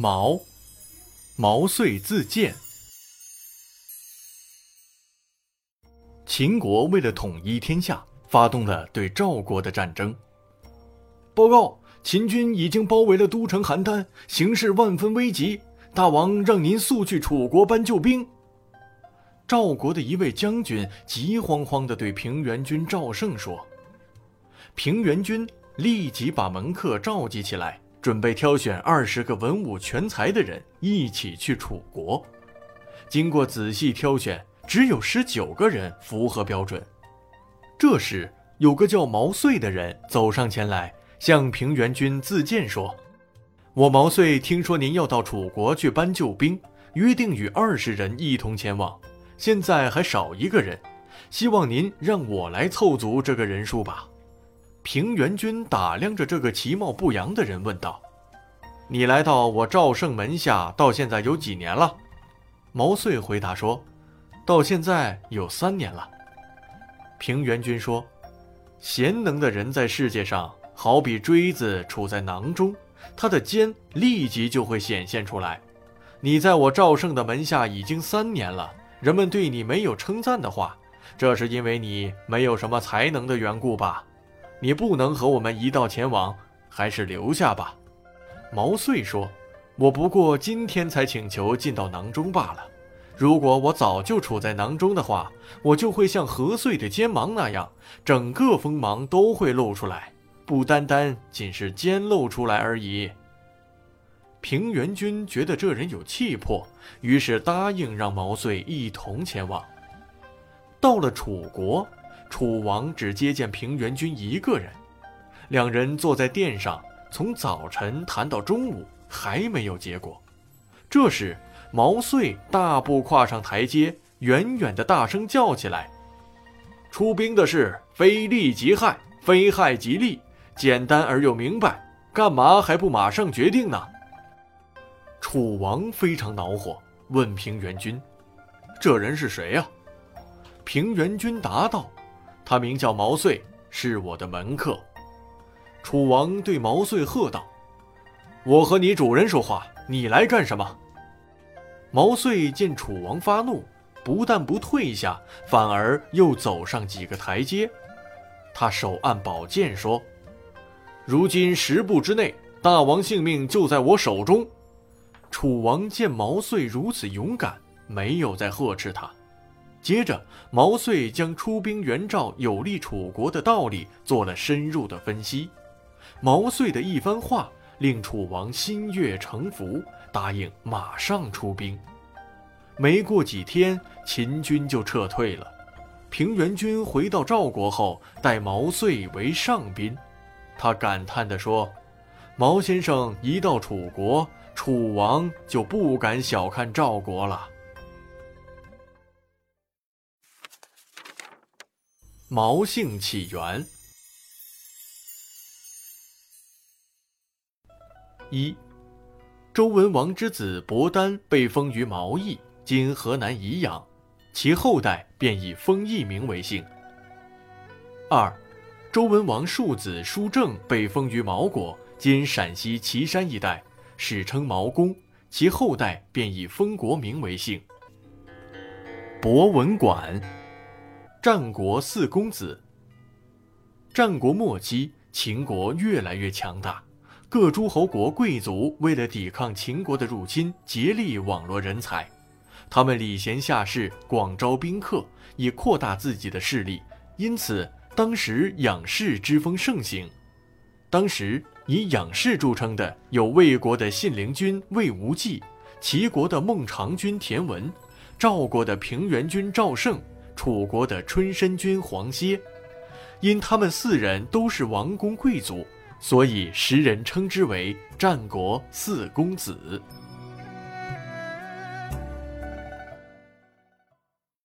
毛，毛遂自荐。秦国为了统一天下，发动了对赵国的战争。报告，秦军已经包围了都城邯郸，形势万分危急。大王让您速去楚国搬救兵。赵国的一位将军急慌慌地对平原君赵胜说：“平原君立即把门客召集起来。”准备挑选二十个文武全才的人一起去楚国。经过仔细挑选，只有十九个人符合标准。这时，有个叫毛遂的人走上前来，向平原君自荐说：“我毛遂听说您要到楚国去搬救兵，约定与二十人一同前往。现在还少一个人，希望您让我来凑足这个人数吧。”平原君打量着这个其貌不扬的人，问道：“你来到我赵胜门下到现在有几年了？”毛遂回答说：“到现在有三年了。”平原君说：“贤能的人在世界上好比锥子处在囊中，他的尖立即就会显现出来。你在我赵胜的门下已经三年了，人们对你没有称赞的话，这是因为你没有什么才能的缘故吧？”你不能和我们一道前往，还是留下吧。”毛遂说，“我不过今天才请求进到囊中罢了。如果我早就处在囊中的话，我就会像何遂的肩芒那样，整个锋芒都会露出来，不单单仅是肩露出来而已。”平原君觉得这人有气魄，于是答应让毛遂一同前往。到了楚国。楚王只接见平原君一个人，两人坐在殿上，从早晨谈到中午，还没有结果。这时，毛遂大步跨上台阶，远远的大声叫起来：“出兵的事，非利即害，非害即利，简单而又明白，干嘛还不马上决定呢？”楚王非常恼火，问平原君：“这人是谁呀？”平原君答道。他名叫毛遂，是我的门客。楚王对毛遂喝道：“我和你主人说话，你来干什么？”毛遂见楚王发怒，不但不退下，反而又走上几个台阶。他手按宝剑说：“如今十步之内，大王性命就在我手中。”楚王见毛遂如此勇敢，没有再呵斥他。接着，毛遂将出兵援赵有利楚国的道理做了深入的分析。毛遂的一番话令楚王心悦诚服，答应马上出兵。没过几天，秦军就撤退了。平原君回到赵国后，待毛遂为上宾。他感叹地说：“毛先生一到楚国，楚王就不敢小看赵国了。”毛姓起源：一，周文王之子伯丹被封于毛邑（今河南宜阳），其后代便以封邑名为姓。二，周文王庶子叔正被封于毛国（今陕西岐山一带），史称毛公，其后代便以封国名为姓。博文馆。战国四公子。战国末期，秦国越来越强大，各诸侯国贵族为了抵抗秦国的入侵，竭力网罗人才。他们礼贤下士，广招宾客，以扩大自己的势力。因此，当时养士之风盛行。当时以养士著称的有魏国的信陵君魏无忌，齐国的孟尝君田文，赵国的平原君赵胜。楚国的春申君黄歇，因他们四人都是王公贵族，所以时人称之为战国四公子。